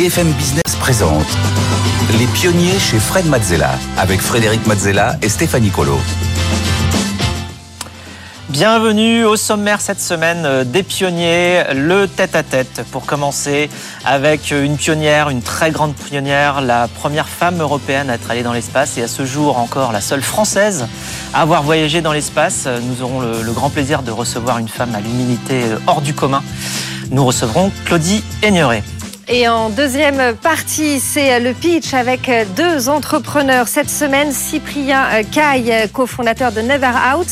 BFM Business présente Les pionniers chez Fred Mazzella avec Frédéric Mazzella et Stéphanie Colo. Bienvenue au sommaire cette semaine euh, des pionniers, le tête-à-tête pour commencer avec une pionnière, une très grande pionnière, la première femme européenne à être allée dans l'espace et à ce jour encore la seule française à avoir voyagé dans l'espace. Nous aurons le, le grand plaisir de recevoir une femme à l'humilité hors du commun. Nous recevrons Claudie Aigneret. Et en deuxième partie, c'est le pitch avec deux entrepreneurs. Cette semaine, Cyprien Caille, cofondateur de Never Out,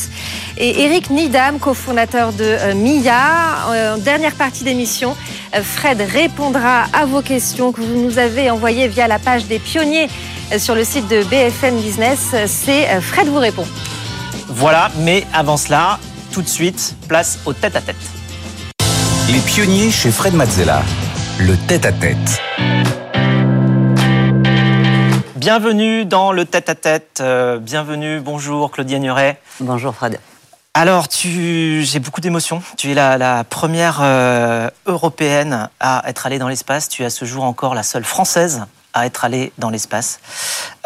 et Eric Nidam, cofondateur de Mia. En dernière partie d'émission, Fred répondra à vos questions que vous nous avez envoyées via la page des pionniers sur le site de BFM Business. C'est Fred vous répond. Voilà, mais avant cela, tout de suite, place au tête-à-tête. Les pionniers chez Fred Mazzella. Le tête-à-tête. Bienvenue dans le tête-à-tête. Euh, bienvenue, bonjour Claudie Agnuret. Bonjour Fred. Alors, tu... j'ai beaucoup d'émotions. Tu es la, la première euh, européenne à être allée dans l'espace. Tu es à ce jour encore la seule française à être allée dans l'espace.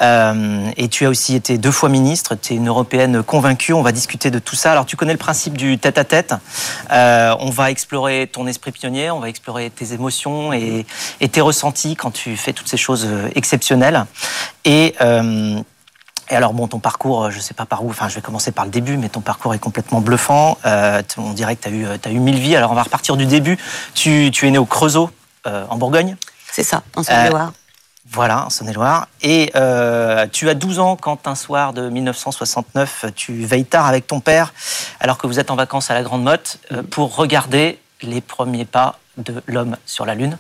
Euh, et tu as aussi été deux fois ministre. Tu es une européenne convaincue. On va discuter de tout ça. Alors, tu connais le principe du tête-à-tête. Euh, on va explorer ton esprit pionnier. On va explorer tes émotions et, et tes ressentis quand tu fais toutes ces choses exceptionnelles. Et euh, et alors, bon, ton parcours, je ne sais pas par où, enfin, je vais commencer par le début, mais ton parcours est complètement bluffant. Euh, on dirait que tu as eu, as eu mille vies. Alors, on va repartir du début. Tu, tu es né au Creusot, euh, en Bourgogne. C'est ça, en Saône-et-Loire. Voilà, en Saône-et-Loire. Et euh, tu as 12 ans quand un soir de 1969, tu veilles tard avec ton père, alors que vous êtes en vacances à la Grande Motte, euh, pour regarder les premiers pas de l'homme sur la Lune.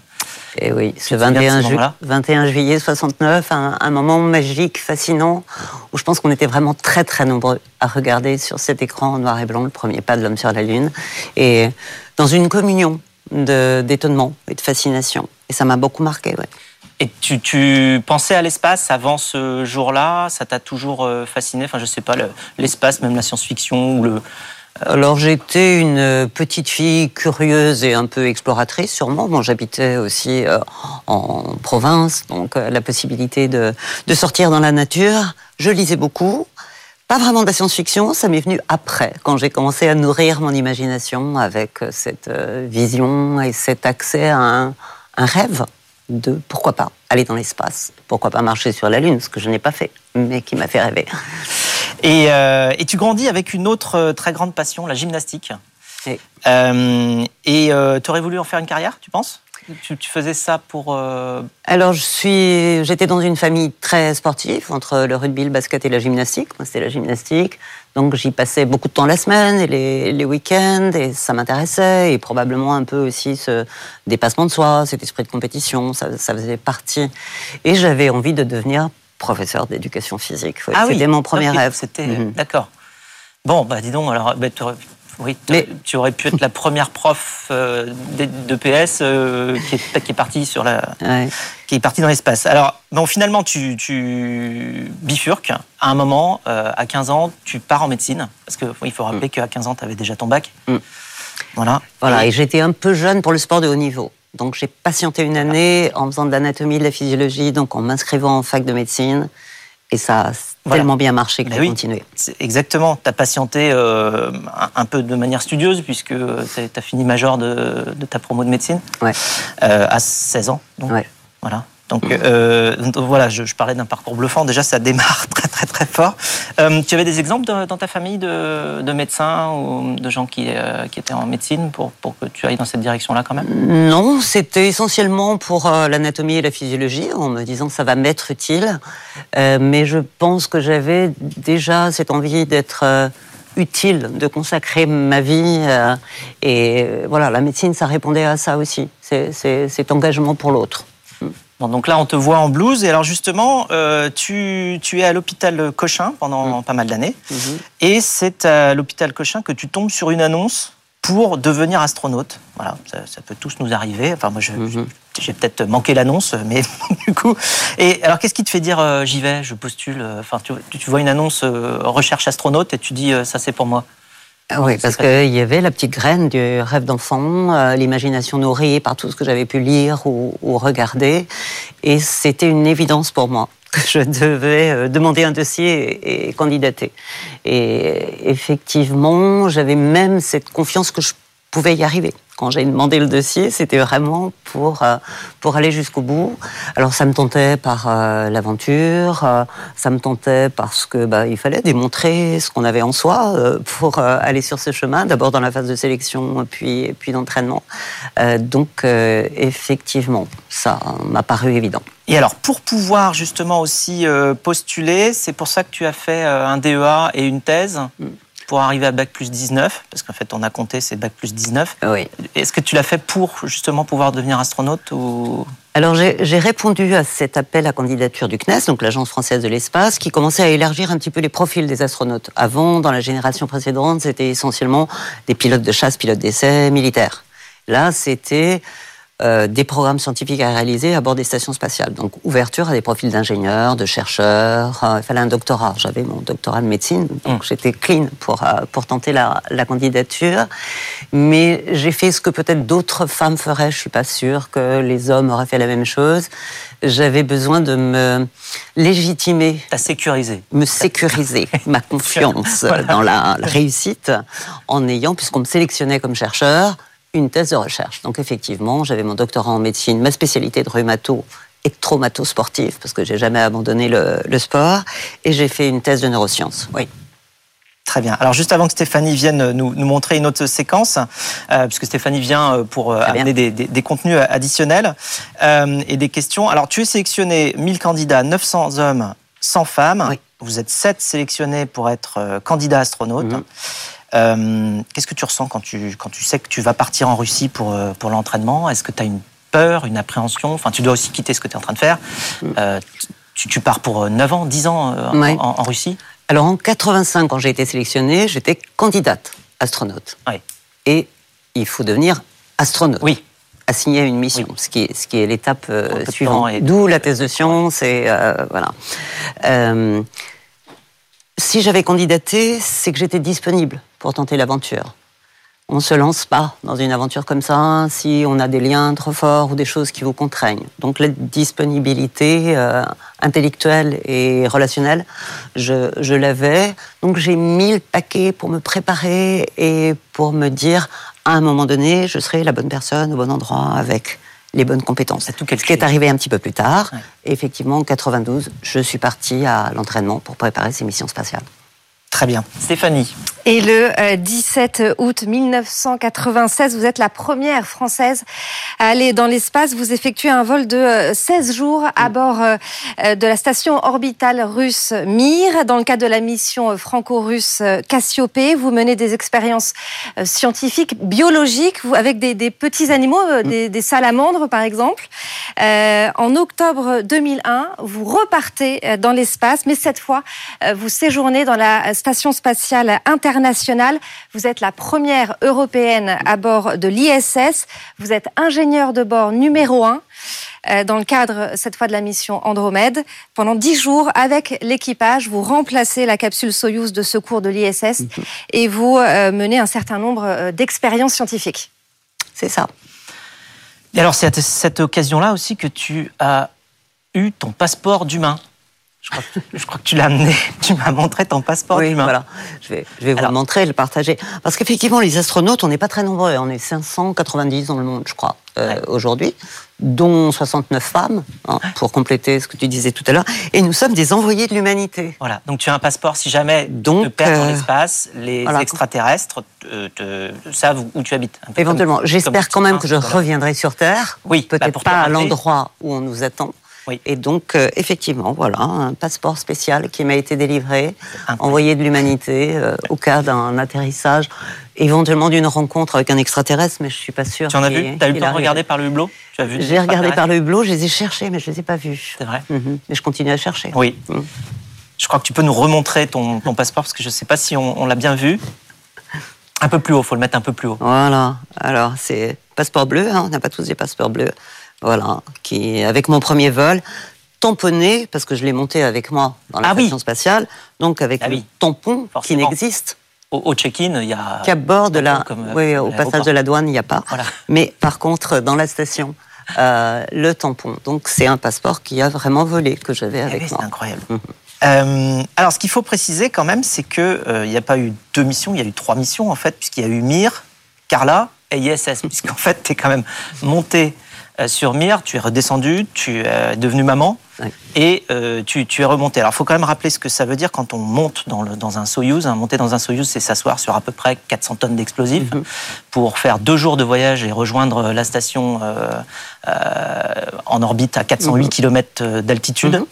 Et Eh oui, ce 21, ju 21, juillet 69, un, un, moment magique, fascinant, où je pense qu'on était vraiment très très nombreux à regarder sur cet écran en noir et blanc le premier pas de l'homme sur la Lune, et dans une communion d'étonnement et de fascination. Et ça m'a beaucoup marqué, ouais. Et tu, pensais à l'espace avant ce jour-là? Ça t'a toujours euh, fasciné? Enfin, je sais pas, l'espace, même la science-fiction le. Alors j'étais une petite fille curieuse et un peu exploratrice sûrement. J'habitais aussi euh, en province, donc euh, la possibilité de, sortir dans la nature. Je lisais beaucoup. Pas vraiment de la science-fiction, ça m'est venu après, quand j'ai commencé à nourrir mon imagination avec cette euh, vision et cet accès à un rêve de pourquoi pas aller dans l'espace, pourquoi pas marcher sur la Lune, ce que je n'ai pas fait, mais qui m'a fait rêver. Et, euh, et, tu grandis avec une autre euh, très grande passion, la gymnastique. Oui. Euh, et tu aurais voulu en faire une carrière, tu penses? Tu, tu, faisais ça pour. Euh... Alors, je suis, j'étais dans une famille très sportive, entre le rugby, le basket et la gymnastique. Moi, c'était la gymnastique. Donc, j'y passais beaucoup de temps la semaine et les, les week-ends, et ça m'intéressait. Et probablement un peu aussi ce dépassement de soi, cet esprit de compétition, ça, ça faisait partie. Et j'avais envie de devenir professeur d'éducation physique. Ouais, ah c'était oui. mon premier okay. rêve. C'était -hmm. d'accord. Bon, bah dis donc, alors, bah, oui, mais tu aurais pu être la première prof euh, de PS euh, qui, est, qui est partie sur la, ouais. qui est partie dans l'espace. Alors bon, finalement, tu, tu, bifurques à un moment, euh, à 15 ans, tu pars en médecine parce que il faut rappeler mm. qu'à 15 ans, tu avais déjà ton bac. Mm. Voilà. Voilà, et, et j'étais un peu jeune pour le sport de haut niveau. Donc j'ai patienté une année en faisant de l'anatomie, de la physiologie, donc en m'inscrivant en fac de médecine. Et ça voilà. tellement bien marché que j'ai oui, continué. Exactement. Tu as patienté euh, un, un, peu de manière studieuse, puisque tu as fini major de, de, ta promo de médecine ouais. euh, à 16 ans. Donc, ouais. Voilà. Donc, euh, donc voilà, je, parlais d'un parcours bluffant. Déjà, ça démarre très très très fort. Euh, tu avais des exemples dans ta famille de, de, médecins ou de gens qui, euh, qui étaient en médecine pour, pour, que tu ailles dans cette direction-là quand même? Non, c'était essentiellement pour l'anatomie et la physiologie, en me disant ça va m'être utile. Mais je pense que j'avais déjà cette envie d'être utile, de consacrer ma vie. Et voilà, la médecine, ça répondait à ça aussi. C'est cet engagement pour l'autre. Bon, donc là, on te voit en blouse. Et alors justement, euh, tu, tu, es à l'hôpital Cochin pendant mmh. pas mal d'années. Mmh. Et c'est à l'hôpital Cochin que tu tombes sur une annonce pour devenir astronaute. Voilà, ça, ça peut tous nous arriver. Enfin, moi, je, mmh. j'ai peut-être manqué l'annonce, mais du coup. Et alors, qu'est-ce qui te fait dire euh, j'y vais, je postule Enfin, tu, tu, vois une annonce euh, recherche astronaute et tu dis ça, c'est pour moi. Ah oui, parce qu'il y avait la petite graine du rêve d'enfant, euh, l'imagination nourrie par tout ce que j'avais pu lire ou, regarder. Et c'était une évidence pour moi que je devais euh, demander un dossier et candidater. Et effectivement, j'avais même cette confiance que je pouvais y arriver quand j'ai demandé le dossier, c'était vraiment pour, euh, pour aller jusqu'au bout. Alors ça me tentait par euh, l'aventure, euh, ça me tentait parce que bah, il fallait démontrer ce qu'on avait en soi pour aller sur ce chemin, d'abord dans la phase de sélection, puis, puis d'entraînement. donc effectivement, ça m'a paru évident. Et alors, pour pouvoir justement aussi postuler, c'est pour ça que tu as fait un DEA et une thèse? Mm pour arriver à Bac plus 19 Parce qu'en fait, on a compté, c'est Bac plus 19. Oui. Est-ce que tu l'as fait pour justement pouvoir devenir astronaute ou... Alors j'ai répondu à cet appel à candidature du CNES, donc l'Agence française de l'espace, qui commençait à élargir un petit peu les profils des astronautes. Avant, dans la génération précédente, c'était essentiellement des pilotes de chasse, pilotes d'essai militaires. Là, c'était euh, des programmes scientifiques à réaliser à bord des stations spatiales. Donc ouverture à des profils d'ingénieurs, de chercheurs. Euh, il fallait un doctorat. J'avais mon doctorat de médecine, donc mm. j'étais clean pour, euh, pour tenter la, la candidature. Mais j'ai fait ce que peut-être d'autres femmes feraient. Je suis pas sûre que les hommes auraient fait la même chose. J'avais besoin de me légitimer. à sécuriser. Me sécuriser ma confiance dans la réussite en ayant, puisqu'on me sélectionnait comme chercheur, une thèse de recherche. Donc effectivement, j'avais mon doctorat en médecine, ma spécialité de rhumato et traumato sportif, parce que j'ai jamais abandonné le, sport, et j'ai fait une thèse de neurosciences. Oui. Très bien. Alors juste avant que Stéphanie vienne nous, montrer une autre séquence, euh, puisque Stéphanie vient euh, pour euh, amener des, contenus additionnels et des questions. Alors tu es sélectionné 1000 candidats, 900 hommes, 100 femmes. Vous êtes 7 sélectionnés pour être candidat astronaute. Mhm. Euh, qu'est-ce que tu ressens quand tu, quand tu sais que tu vas partir en Russie pour, euh, pour l'entraînement? Est-ce que tu as une peur, une appréhension? Enfin, tu dois aussi quitter ce que tu es en train de faire. Mm. Euh, tu, tu, pars pour 9 ans, 10 ans en, Russie? Alors en 85, quand j'ai été sélectionnée, j'étais candidate astronaute. Et il faut devenir astronaute. Oui assigner une mission, ce qui est, ce qui est l'étape suivante. D'où la thèse de science et voilà. si j'avais candidaté, c'est que j'étais disponible pour tenter l'aventure. On ne se lance pas dans une aventure comme ça si on a des liens trop forts ou des choses qui vous contraignent. Donc la disponibilité euh, intellectuelle et relationnelle, je, je l'avais. Donc j'ai mis le paquet pour me préparer et pour me dire à un moment donné, je serai la bonne personne au bon endroit avec les bonnes compétences. Tout ce qui est arrivé un petit peu plus tard. Et effectivement, en 92, je suis partie à l'entraînement pour préparer ces missions spatiales. Très bien. Stéphanie. Et le 17 euh, août 1996, vous êtes la première française à aller dans l'espace. Vous effectuez un vol de 16 euh, jours à bord euh, de la station orbitale russe Mir. Dans le cadre de la mission franco-russe Cassiopée, vous menez des expériences scientifiques, biologiques, avec des, petits animaux, mm. des, salamandres par exemple. en octobre 2001, vous repartez dans l'espace, mais cette fois, vous séjournez dans la station spatiale internationale. Vous êtes la première européenne à bord de l'ISS. Vous êtes ingénieur de bord numéro un euh, dans le cadre cette fois de la mission Andromède. Pendant dix jours, avec l'équipage, vous remplacez la capsule Soyuz de secours de l'ISS mhm. et vous euh, menez un certain nombre euh, d'expériences scientifiques. C'est ça. Et alors, c'est à cette occasion-là aussi que tu as eu ton passeport d'humain. Je crois, que, tu l'as amené, tu m'as montré ton passeport oui, Voilà, je vais, je vais vous le montrer, le partager. Parce qu'effectivement, les astronautes, on n'est pas très nombreux. On est 590 dans le monde, je crois, euh, aujourd'hui, dont 69 femmes, hein, pour compléter ce que tu disais tout à l'heure. Et nous sommes des envoyés de l'humanité. Voilà, donc tu as un passeport si jamais donc, te perds dans euh, l'espace, les extraterrestres te, savent où tu habites. Éventuellement. J'espère quand même que je reviendrai sur Terre. Oui, bah, peut-être pas à l'endroit où on nous attend. Et donc, euh, effectivement, voilà, un passeport spécial qui m'a été délivré, envoyé de l'humanité euh, au cas d'un atterrissage, éventuellement d'une rencontre avec un extraterrestre, mais je suis pas sûre. Tu en as vu Tu as eu le temps de regarder par le hublot? J'ai regardé par le hublot, je les ai cherchés, mais je les ai pas vus. C'est vrai. Mhm. Mais je continue à chercher. Oui. Mhm. Je crois que tu peux nous remontrer ton, passeport parce que je ne sais pas si on, l'a bien vu. Un peu plus haut, faut le mettre un peu plus haut. Voilà. Alors, c'est passeport bleu, hein, on n'a pas tous des passeports bleus voilà, qui avec mon premier vol tamponné parce que je l'ai monté avec moi dans la ah station spatiale, donc avec ah un tampon qui n'existe au, check-in, il y a. Cap bord de la. oui, au passage de la douane, il n'y a pas. Mais par contre, dans la station, euh, le tampon. Donc c'est un passeport qui a vraiment volé que j'avais eh avec moi. C'est incroyable. Mhm. Euh, alors ce qu'il faut préciser quand même, c'est qu'il euh, n'y a pas eu deux missions, il y a eu trois missions en fait, puisqu'il y a eu Mir, Carla et ISS, puisqu'en fait tu es quand même monté euh, sur Mir, tu es redescendu, tu es devenu maman et euh, tu, es remonté. Alors, il faut quand même rappeler ce que ça veut dire quand on monte dans, le, dans un Soyuz. Hein. Monter dans un Soyuz, c'est s'asseoir sur à peu près 400 tonnes d'explosifs mhm. pour faire deux jours de voyage et rejoindre la station euh, en orbite à 408 km mhm. d'altitude. Mhm.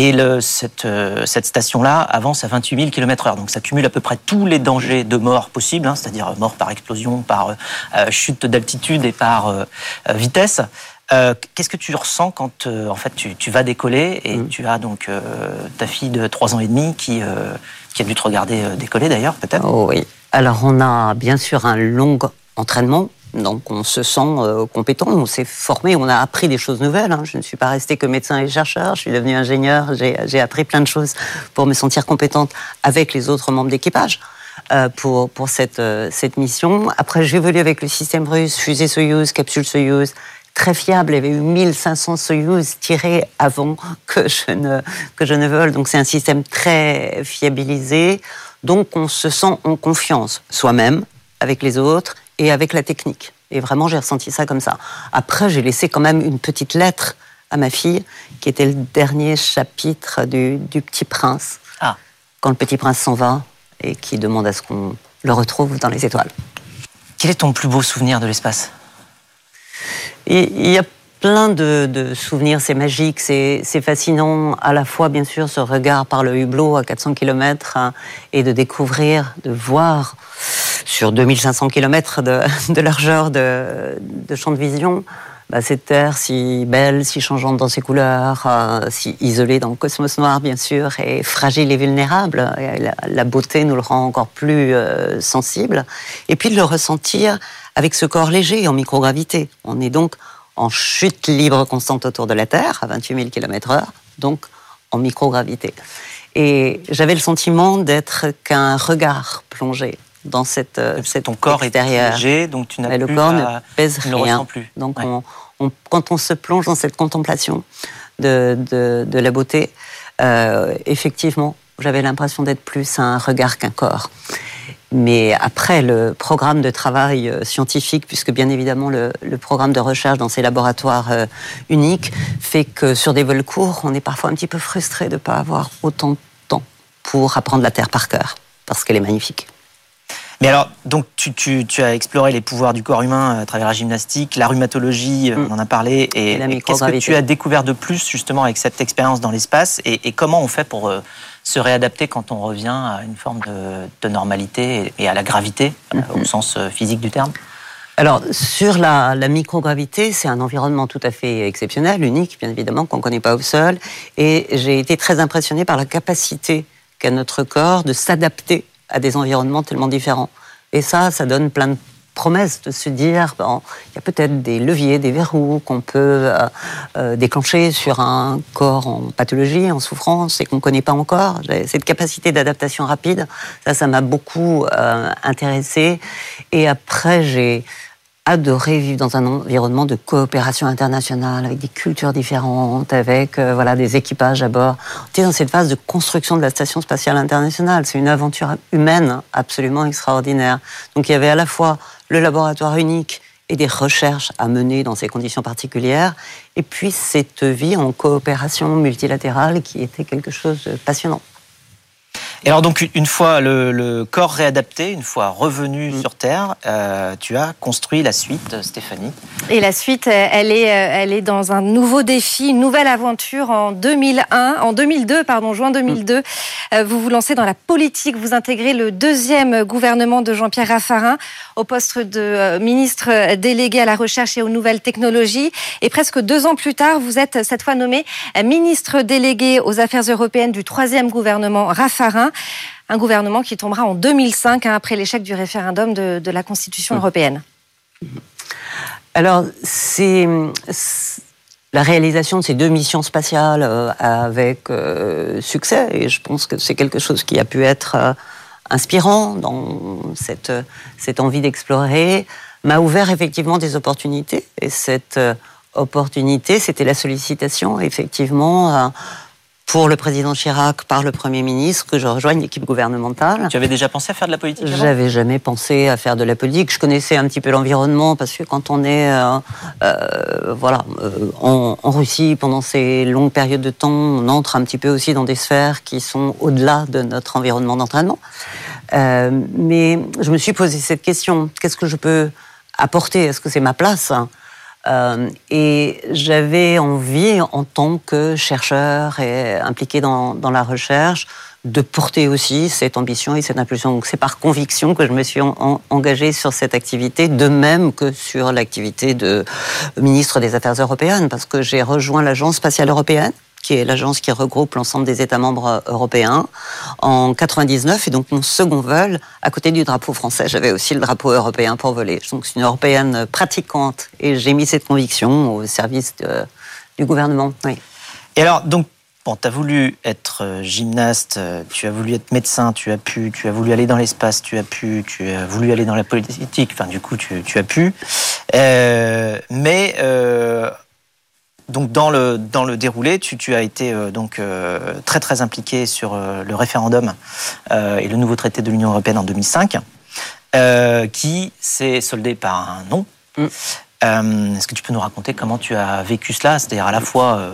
Et le, cette, cette station-là avance à 28 000 km/h. Donc ça cumule à peu près tous les dangers de mort possibles, hein, c'est-à-dire mort par explosion, par chute d'altitude et par vitesse. Euh, qu'est-ce que tu ressens quand euh, en fait tu, vas décoller et mm. tu as donc euh, ta fille de 3 ans et demi qui, qui a dû te regarder décoller d'ailleurs peut-être? Oh Oui. Alors on a bien sûr un long entraînement. Donc on se sent compétent, on s'est formé, on a appris des choses nouvelles. Hein. Je ne suis pas restée que médecin et chercheur, je suis devenue ingénieur, j'ai appris plein de choses pour me sentir compétente avec les autres membres d'équipage. pour, pour cette, cette mission. Après, j'ai évolué avec le système russe, fusée Soyuz, capsule Soyuz, très fiable. Il y avait eu 1500 Soyuz tirés avant que je ne, que je ne vole. Donc c'est un système très fiabilisé. Donc on se sent en confiance, soi-même, avec les autres et avec la technique. Et vraiment, j'ai ressenti ça comme ça. Après, j'ai laissé quand même une petite lettre à ma fille, qui était le dernier chapitre du, du Petit Prince. Ah. Quand le Petit Prince s'en va et qui demande à ce qu'on le retrouve dans les étoiles. Quel est ton plus beau souvenir de l'espace? Il y a plein de, souvenirs, c'est magique, c'est fascinant à la fois bien sûr ce regard par le hublot à 400 km hein, et de découvrir, de voir sur 2500 km de, largeur de, champ de vision bah, cette Terre si belle, si changeante dans ses couleurs, euh, si isolée dans le cosmos noir bien sûr, et fragile et vulnérable. la, beauté nous le rend encore plus euh, sensible. Et puis de le ressentir avec ce corps léger en microgravité. On est donc en chute libre constante autour de la Terre, à 28 000 km/h, donc en microgravité. Et j'avais le sentiment d'être qu'un regard plongé dans cette, euh, cette ton corps est léger, donc tu n'as plus le corps ne pèse rien. plus. Donc quand on se plonge dans cette contemplation de, de, la beauté, euh, effectivement, j'avais l'impression d'être plus un regard qu'un corps. Mais après, le programme de travail euh, scientifique, puisque bien évidemment le, programme de recherche dans ces laboratoires euh, uniques fait que sur des vols courts, on est parfois un petit peu frustré de ne pas avoir autant de temps pour apprendre la Terre par cœur, parce qu'elle est magnifique. Mais alors, donc tu, as exploré les pouvoirs du corps humain à travers la gymnastique, la rhumatologie, euh, mm. on en a parlé, et, qu'est-ce que tu as découvert de plus justement avec cette expérience dans l'espace, et, comment on fait pour se réadapter quand on revient à une forme de, normalité et à la gravité, euh, au mhm. sens euh, physique du terme? Alors, sur la, microgravité, c'est un environnement tout à fait exceptionnel, unique, bien évidemment, qu'on ne connaît pas au sol. Et j'ai été très impressionnée par la capacité qu'a notre corps de s'adapter à des environnements tellement différents. Et ça, ça donne plein de promesse de se dire, bon, il y a peut-être des leviers, des verrous qu'on peut euh, euh, déclencher sur un corps en pathologie, en souffrance et qu'on ne connaît pas encore. Cette capacité d'adaptation rapide, ça, ça m'a beaucoup euh, intéressé. Et après, j'ai adoré vivre dans un environnement de coopération internationale, avec des cultures différentes, avec voilà des équipages à bord. On était dans cette phase de construction de la station spatiale internationale. C'est une aventure humaine absolument extraordinaire. Donc il y avait à la fois le laboratoire unique et des recherches à mener dans ces conditions particulières, et puis cette vie en coopération multilatérale qui était quelque chose de passionnant. Et alors donc une fois le, corps réadapté, une fois revenu mm. sur Terre, euh, tu as construit la suite, Stéphanie. Et la suite, elle est, euh, elle est dans un nouveau défi, une nouvelle aventure en 2001, en 2002, pardon, juin 2002. Mm. Euh, vous vous lancez dans la politique, vous intégrez le deuxième gouvernement de Jean-Pierre Raffarin au poste de ministre délégué à la recherche et aux nouvelles technologies. Et presque deux ans plus tard, vous êtes cette fois nommé ministre délégué aux affaires européennes du troisième gouvernement Raffarin un gouvernement qui tombera en 2005 hein, après l'échec du référendum de, la Constitution mmh. européenne. Alors, c'est la réalisation de ces deux missions spatiales euh, avec euh, succès, et je pense que c'est quelque chose qui a pu être euh, inspirant dans cette, cette envie d'explorer, m'a ouvert effectivement des opportunités. Et cette opportunité, c'était la sollicitation, effectivement, pour le président Chirac par le Premier ministre que je rejoigne l'équipe gouvernementale. Tu avais déjà pensé à faire de la politique J'avais jamais pensé à faire de la politique. Je connaissais un petit peu l'environnement parce que quand on est euh, euh, voilà, euh, en, en, Russie pendant ces longues périodes de temps, on entre un petit peu aussi dans des sphères qui sont au-delà de notre environnement d'entraînement. mais je me suis posé cette question. Qu'est-ce que je peux apporter? Est-ce que c'est ma place? Euh, et j'avais envie, en tant que chercheur et impliqué dans, la recherche, de porter aussi cette ambition et cette impulsion. Donc c'est par conviction que je me suis engagée sur cette activité, de même que sur l'activité de ministre des Affaires européennes, parce que j'ai rejoint l'Agence spatiale européenne qui est l'agence qui regroupe l'ensemble des États membres européens, en 99. Et donc mon second vol, à côté du drapeau français, j'avais aussi le drapeau européen pour voler. Donc c'est une européenne pratiquante et j'ai mis cette conviction au service du gouvernement. Oui. Et alors, donc, tu as voulu être euh, gymnaste, euh, tu as voulu être médecin, tu as pu, tu as voulu aller dans l'espace, tu as pu, tu as voulu aller dans la politique, enfin du coup tu, as pu. Euh, mais donc dans le dans le déroulé, tu, tu as été euh, donc euh, très très impliqué sur euh, le référendum et le nouveau traité de l'Union européenne en 2005, qui s'est soldé par un non. Mm. Est-ce que tu peux nous raconter comment tu as vécu cela C'est-à-dire à la fois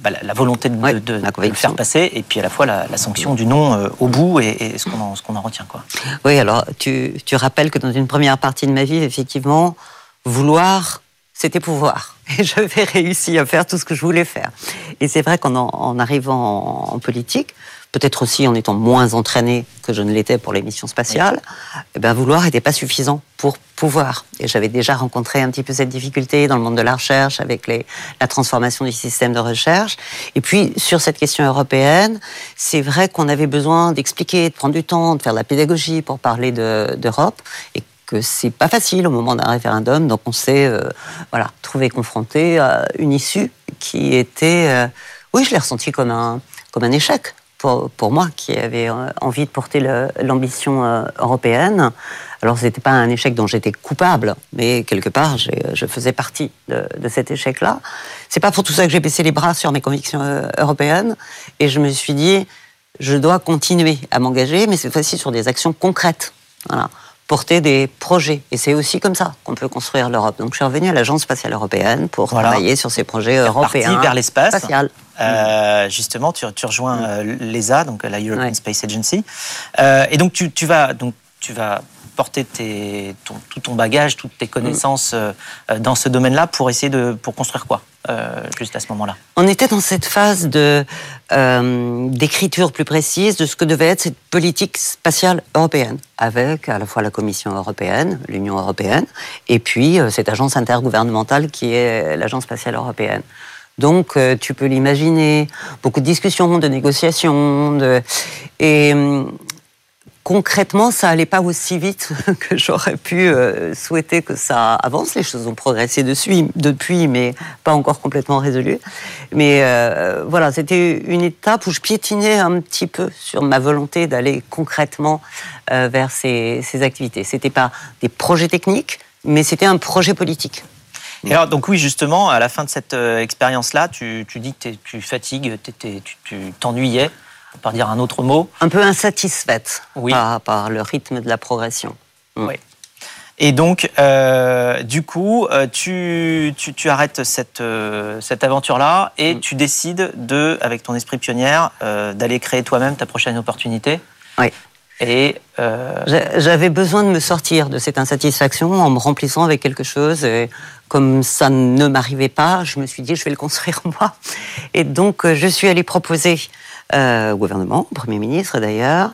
bah, la, volonté de, de, le faire passer et puis à la fois la, la sanction du non au bout et, et ce qu'on en, qu'on en, retient. Quoi. Oui, alors tu, tu rappelles que dans une première partie de ma vie, effectivement, vouloir c'était pouvoir. Et j'avais réussi à faire tout ce que je voulais faire. Et c'est vrai qu'en en arrivant en, politique, peut-être aussi en étant moins entraîné que je ne l'étais pour les missions spatiales, eh ben, vouloir n'était pas suffisant pour pouvoir. Et j'avais déjà rencontré un petit peu cette difficulté dans le monde de la recherche avec la transformation du système de recherche. Et puis, sur cette question européenne, c'est vrai qu'on avait besoin d'expliquer, de prendre du temps, de faire de la pédagogie pour parler d'Europe. et que c'est pas facile au moment d'un référendum, donc on s'est euh, voilà trouvé confronté à une issue qui était, euh, oui, je l'ai ressenti comme un comme un échec pour, pour moi qui avait euh, envie de porter l'ambition européenne. Alors ce n'était pas un échec dont j'étais coupable, mais quelque part je faisais partie de, cet échec-là. C'est pas pour tout ça que j'ai baissé les bras sur mes convictions européennes, et je me suis dit je dois continuer à m'engager, mais cette fois-ci sur des actions concrètes. Voilà porter des projets. Et c'est aussi comme ça qu'on peut construire l'Europe. Donc je suis revenu à l'Agence spatiale européenne pour travailler sur ces projets européens. vers l'espace. Euh, justement, tu, tu rejoins mm. euh, l'ESA, donc la European Space Agency. Euh, et donc tu, tu, vas donc tu vas porter tout ton bagage, toutes tes connaissances euh, dans ce domaine-là pour essayer de pour construire quoi euh, juste à ce moment-là? On était dans cette phase de euh, d'écriture plus précise de ce que devait être cette politique spatiale européenne, avec à la fois la Commission européenne, l'Union européenne, et puis cette agence intergouvernementale qui est l'agence spatiale européenne. Donc, tu peux l'imaginer, beaucoup de discussions, de négociations, de... et concrètement, ça allait pas aussi vite que j'aurais pu euh, souhaiter que ça avance. Les choses ont progressé dessus, depuis, mais pas encore complètement résolues. Mais euh, voilà, c'était une étape où je piétinais un petit peu sur ma volonté d'aller concrètement euh, vers ces, ces activités. C'était pas des projets techniques, mais c'était un projet politique. Alors, donc oui, justement, à la fin de cette expérience-là, tu, tu, dis que tu fatigues, tu t'ennuyais par dire un autre mot. Un peu insatisfaite par, le rythme de la progression. Mm. Oui. Et donc, euh, du coup, euh, tu, tu, arrêtes cette, euh, cette aventure-là et mm. tu décides de, avec ton esprit pionnière, d'aller créer toi-même ta prochaine opportunité. Oui. Et j'avais besoin de me sortir de cette insatisfaction en me remplissant avec quelque chose. Et comme ça ne m'arrivait pas, je me suis dit je vais le construire moi. Et donc je suis allée proposer euh, au gouvernement, au Premier ministre d'ailleurs,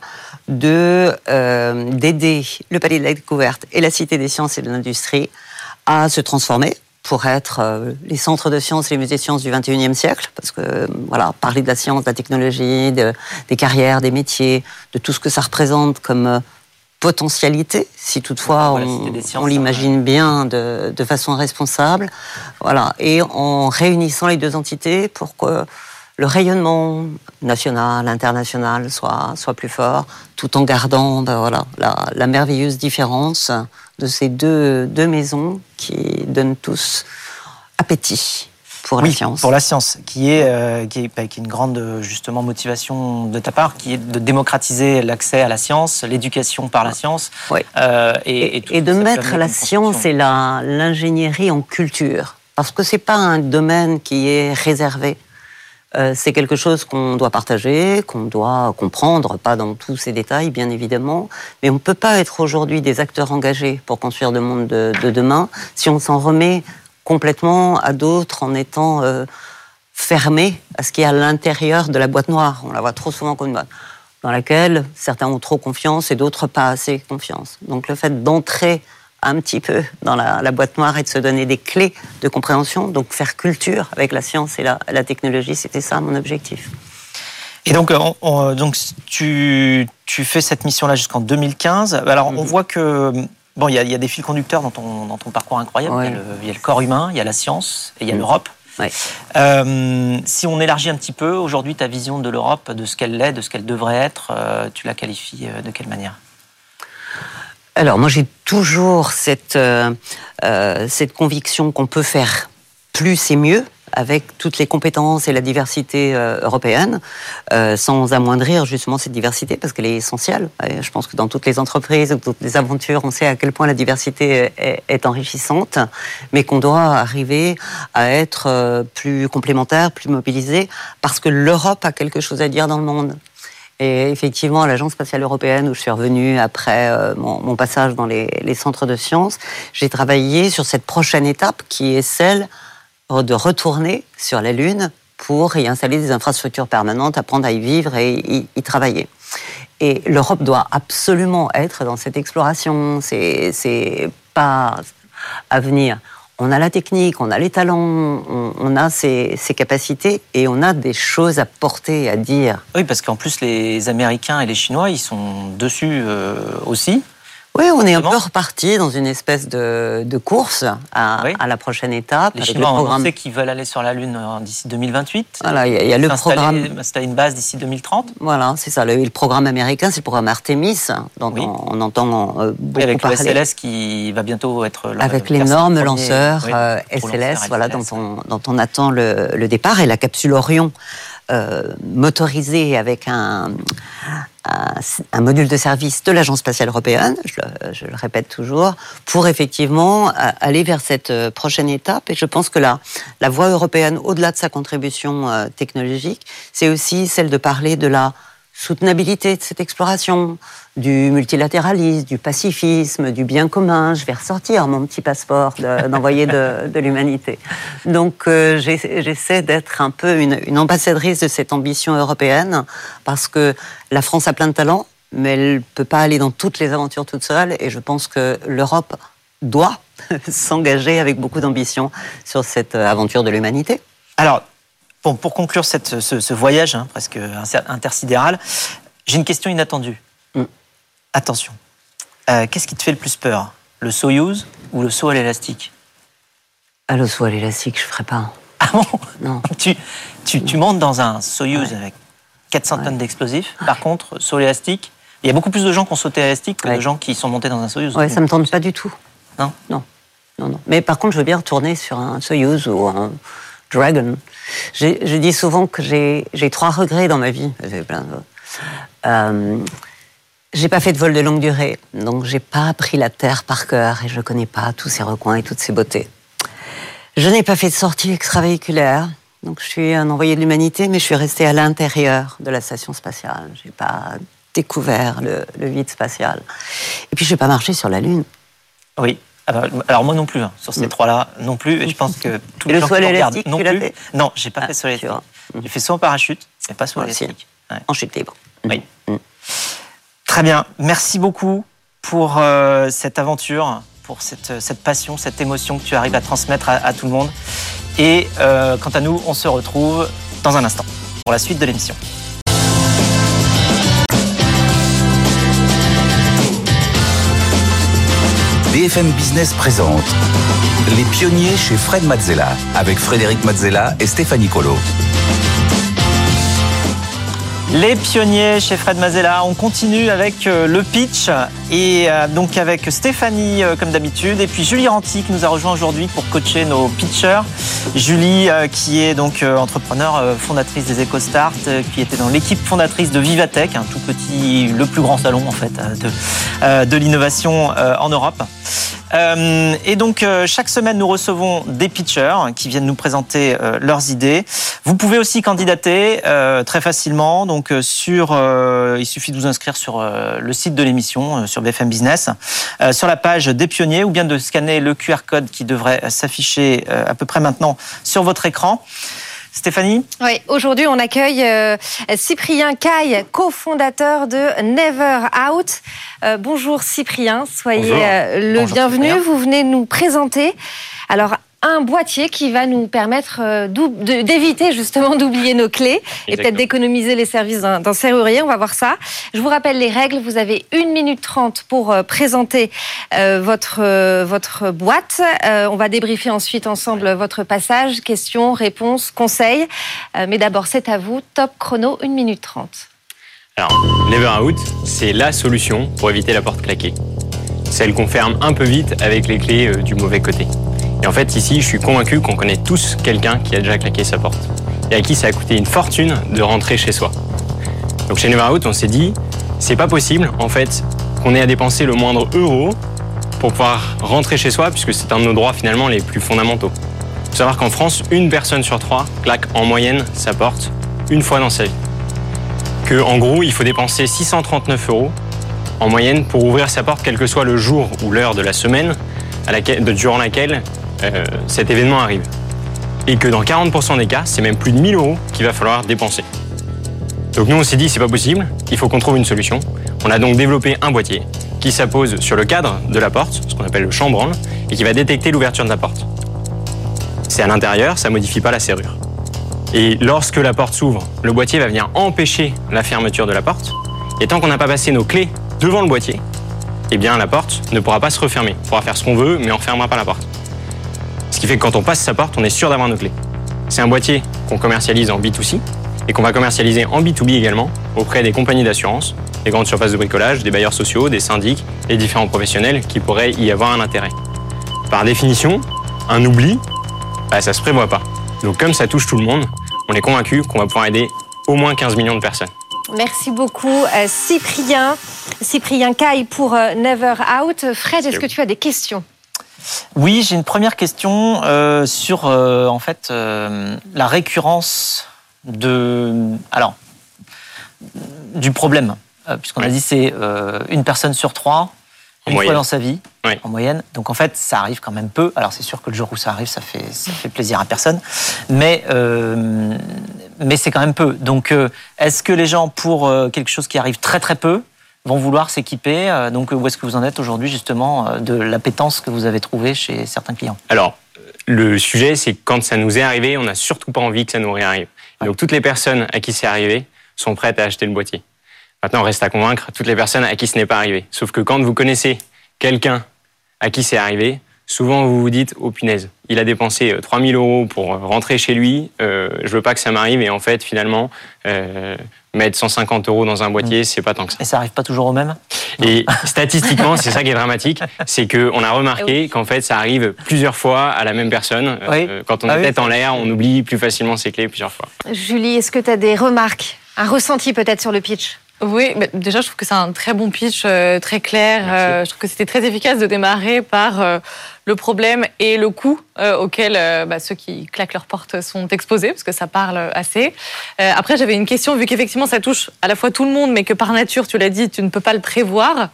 de euh, d'aider le Palais de la Découverte et la Cité des Sciences et de l'Industrie à se transformer pour être euh, les centres de sciences et les musées de sciences du 21e siècle, parce que voilà, parler de la science, de la technologie, de, des carrières, des métiers, de tout ce que ça représente comme potentialité, si toutefois on, on l'imagine bien de, de, façon responsable, voilà, et en réunissant les deux entités pour que le rayonnement national, international soit, soit plus fort, tout en gardant ben voilà, la, la, merveilleuse différence de ces deux, deux maisons qui donnent tous appétit pour la science. Pour la science, qui est, euh, qui, est, bah, qui est une grande justement motivation de ta part, qui est de démocratiser l'accès à la science, l'éducation par la science, oui. euh, et, et, et, de mettre la science et l'ingénierie en culture, parce que c'est pas un domaine qui est réservé euh, c'est quelque chose qu'on doit partager, qu'on doit comprendre, pas dans tous ces détails, bien évidemment, mais on ne peut pas être aujourd'hui des acteurs engagés pour construire le monde de, de demain si on s'en remet complètement à d'autres en étant euh, fermé à ce qui est à l'intérieur de la boîte noire. On la voit trop souvent comme une boîte dans laquelle certains ont trop confiance et d'autres pas assez confiance. Donc le fait d'entrer un petit peu dans la, la, boîte noire et de se donner des clés de compréhension, donc faire culture avec la science et la, la technologie, c'était ça mon objectif. Et donc, on, on, donc tu, tu, fais cette mission-là jusqu'en 2015. Alors, on voit que bon, il y, a, il y, a des fils conducteurs dans ton, dans ton parcours incroyable. Ouais. Il, y a le, corps humain, il y a la science et il y a mmh. l'Europe. Ouais. Euh, si on élargit un petit peu, aujourd'hui, ta vision de l'Europe, de ce qu'elle est, de ce qu'elle devrait être, euh, tu la qualifies de quelle manière? Alors moi j'ai toujours cette, euh, euh, cette conviction qu'on peut faire plus et mieux avec toutes les compétences et la diversité euh, européenne, sans amoindrir justement cette diversité, parce qu'elle est essentielle. Je pense que dans toutes les entreprises, dans toutes les aventures, on sait à quel point la diversité est, est enrichissante, mais qu'on doit arriver à être plus complémentaire, plus mobilisé, parce que l'Europe a quelque chose à dire dans le monde. Et effectivement, à l'Agence spatiale européenne, où je suis revenue après euh, mon, passage dans les, les centres de sciences, j'ai travaillé sur cette prochaine étape qui est celle de retourner sur la Lune pour y installer des infrastructures permanentes, apprendre à y vivre et y, y travailler. Et l'Europe doit absolument être dans cette exploration. C'est pas à venir on a la technique, on a les talents, on, a ces, capacités et on a des choses à porter, à dire. Oui, parce qu'en plus, les Américains et les Chinois, ils sont dessus euh, aussi. Oui, on est un peu reparti dans une espèce de, de course à, oui. à, la prochaine étape. Les Chinois, programme... on sait qu'ils veulent aller sur la Lune d'ici 2028. Voilà, il y a, y a le programme. Installer une base d'ici 2030. Voilà, c'est ça. Le, le, programme américain, c'est le programme Artemis, dont oui. on, on, entend euh, beaucoup oui, avec parler. le SLS qui va bientôt être. Avec l'énorme lanceur euh, SLS, voilà, dont on, dont on attend le, le départ et la capsule Orion. Euh, motorisé avec un, module de service de l'Agence spatiale européenne, je le, répète toujours, pour effectivement aller vers cette euh, prochaine étape. Et je pense que la, la voie européenne, au-delà de sa contribution euh, technologique, c'est aussi celle de parler de la soutenabilité de cette exploration, du multilatéralisme, du pacifisme, du bien commun. Je vais ressortir mon petit passeport d'envoyé de, l'humanité. Donc euh, j'essaie d'être un peu une, une, ambassadrice de cette ambition européenne parce que la France a plein de talents, mais elle ne peut pas aller dans toutes les aventures toute seule. Et je pense que l'Europe doit s'engager avec beaucoup d'ambition sur cette aventure de l'humanité. Alors, Bon, pour conclure cette, ce, ce, voyage hein, presque intersidéral, j'ai une question inattendue. Mm. Attention. Euh, Qu'est-ce qui te fait le plus peur? Le Soyuz ou le saut à l'élastique? Ah, Le saut à l'élastique, je ne ferai pas. Ah bon? Non. tu, tu, tu, montes dans un Soyuz ouais. avec 400 ouais. tonnes d'explosifs. Ouais. Par contre, saut à l'élastique, il y a beaucoup plus de gens qui ont sauté à l'élastique que de gens qui sont montés dans un Soyuz. Ouais, ça ne me tente pas du tout. Non? Non. Non, non. Mais par contre, je veux bien retourner sur un Soyuz ou un Dragon. Je dis souvent que j'ai trois regrets dans ma vie. Plein de... euh, j'ai pas fait de vol de longue durée, donc j'ai pas appris la Terre par cœur et je connais pas tous ses recoins et toutes ses beautés. Je n'ai pas fait de sortie extravéhiculaire, donc je suis un envoyé de l'humanité, mais je suis resté à l'intérieur de la station spatiale. J'ai pas découvert le, vide spatial. Et puis je n'ai pas marché sur la Lune. Oui. Alors moi non plus, hein. sur ces mmh. trois-là non plus. Et je pense que tous les gens qui regardent non plus. Fait non, j'ai pas ah, fait sur l'élastique. Mmh. J'ai fait soit en parachute, mais pas sur l'élastique. Ouais. En chute libre. Oui. Mmh. Très bien. Merci beaucoup pour euh, cette aventure, pour cette, cette, passion, cette émotion que tu arrives à transmettre à, à tout le monde. Et euh, quant à nous, on se retrouve dans un instant pour la suite de l'émission. BFM Business présente Les pionniers chez Fred Mazzella avec Frédéric Mazzella et Stéphanie Colo. Les pionniers chez Fred Mazella, on continue avec euh, le pitch et euh, donc avec Stéphanie euh, comme d'habitude et puis Julie Ranti qui nous a rejoint aujourd'hui pour coacher nos pitchers. Julie qui est donc entrepreneur, fondatrice des EcoStart, qui était dans l'équipe fondatrice de Vivatech, un tout petit, le plus grand salon en fait de, de l'innovation en Europe. Euh, et donc, euh, chaque semaine, nous recevons des pitchers qui viennent nous présenter euh, leurs idées. Vous pouvez aussi candidater très facilement. Donc, sur, il suffit de vous inscrire sur le site de l'émission, sur BFM Business, sur la page des pionniers, ou bien de scanner le QR code qui devrait s'afficher à peu près maintenant sur votre écran. Stéphanie Oui, aujourd'hui on accueille euh, Cyprien Caille, cofondateur de Never Out. Euh, bonjour Cyprien, soyez euh, le bienvenu. Vous venez nous présenter. Alors un boîtier qui va nous permettre euh, d'éviter justement d'oublier nos clés et peut-être d'économiser les services d'un serrurier. On va voir ça. Je vous rappelle les règles. Vous avez une minute trente pour euh, présenter euh, votre, votre boîte. On va débriefer ensuite ensemble votre passage, questions, réponses, conseils. Mais d'abord, c'est à vous. Top chrono, une minute trente. Alors, Never Out, c'est la solution pour éviter la porte claquée. Celle qu'on ferme un peu vite avec les clés du mauvais côté. Et en fait, ici, je suis convaincu qu'on connaît tous quelqu'un qui a déjà claqué sa porte et à qui ça a coûté une fortune de rentrer chez soi. Donc chez Never Out, on s'est dit, c'est pas possible, en fait, qu'on ait à dépenser le moindre euro pour pouvoir rentrer chez soi, puisque c'est un de nos droits finalement les plus fondamentaux. Il faut savoir qu'en France, une personne sur trois claque en moyenne sa porte une fois dans sa vie. Que, en gros, il faut dépenser 639 euros en moyenne pour ouvrir sa porte, quel que soit le jour ou l'heure de la semaine durant laquelle euh, cet événement arrive. Et que dans 40% des cas, c'est même plus de 1000 euros qu'il va falloir dépenser. Donc nous, on s'est dit, c'est pas possible, il faut qu'on trouve une solution. On a donc développé un boîtier qui s'appose sur le cadre de la porte, ce qu'on appelle le chambranle, et qui va détecter l'ouverture de la porte. C'est à l'intérieur, ça modifie pas la serrure. Et lorsque la porte s'ouvre, le boîtier va venir empêcher la fermeture de la porte. Et tant qu'on n'a pas passé nos clés devant le boîtier, eh bien la porte ne pourra pas se refermer. On pourra faire ce qu'on veut, mais on ne fermera pas la porte. Fait que quand on passe sa porte, on est sûr d'avoir nos clés. C'est un boîtier qu'on commercialise en B2C et qu'on va commercialiser en B2B également auprès des compagnies d'assurance, des grandes surfaces de bricolage, des bailleurs sociaux, des syndics et différents professionnels qui pourraient y avoir un intérêt. Par définition, un oubli, bah, ça se prévoit pas. Donc comme ça touche tout le monde, on est convaincu qu'on va pouvoir aider au moins 15 millions de personnes. Merci beaucoup, euh, Cyprien. Cyprien Caille pour euh, Never Out. Fred, est-ce que tu as des questions? Oui, j'ai une première question euh, sur euh, en fait euh, la récurrence de alors du problème puisqu'on a dit c'est une personne sur trois une fois dans sa vie en moyenne. Donc en fait, ça arrive quand même peu. Alors c'est sûr que le jour où ça arrive, ça fait ça fait plaisir à personne, mais mais c'est quand même peu. Donc est-ce que les gens pour quelque chose qui arrive très très peu vont vouloir s'équiper. Euh, donc, où est-ce que vous en êtes aujourd'hui, justement, euh, de l'appétence que vous avez trouvée chez certains clients? Alors, le sujet, c'est quand ça nous est arrivé, on n'a surtout pas envie que ça nous réarrive. Donc, toutes les personnes à qui c'est arrivé sont prêtes à acheter le boîtier. Maintenant, on reste à convaincre toutes les personnes à qui ce n'est pas arrivé. Sauf que quand vous connaissez quelqu'un à qui c'est arrivé, souvent vous vous dites, oh punaise, il a dépensé 3000 euh, euros pour rentrer chez lui, euh, je veux pas que ça m'arrive, et en fait, finalement, euh, mettre 150 euros dans un boîtier, mm. c'est pas tant que ça. Et ça arrive pas toujours au même? Et statistiquement, c'est ça qui est dramatique, c'est qu'on a remarqué eh qu'en fait, ça arrive plusieurs fois à la même personne. Euh, quand on est ah tête en l'air, on oublie plus facilement ses clés plusieurs fois. Julie, est-ce que tu as des remarques, un ressenti peut-être sur le pitch? Oui, déjà je trouve que c'est un très bon pitch, très clair. je trouve que c'était très efficace de démarrer par le problème et le coût euh, auquel euh, bah, ceux qui claquent leurs portes sont exposés, parce que ça parle assez. Euh, après, j'avais une question, vu qu'effectivement ça touche à la fois tout le monde, mais que par nature, tu l'as dit, tu ne peux pas le prévoir.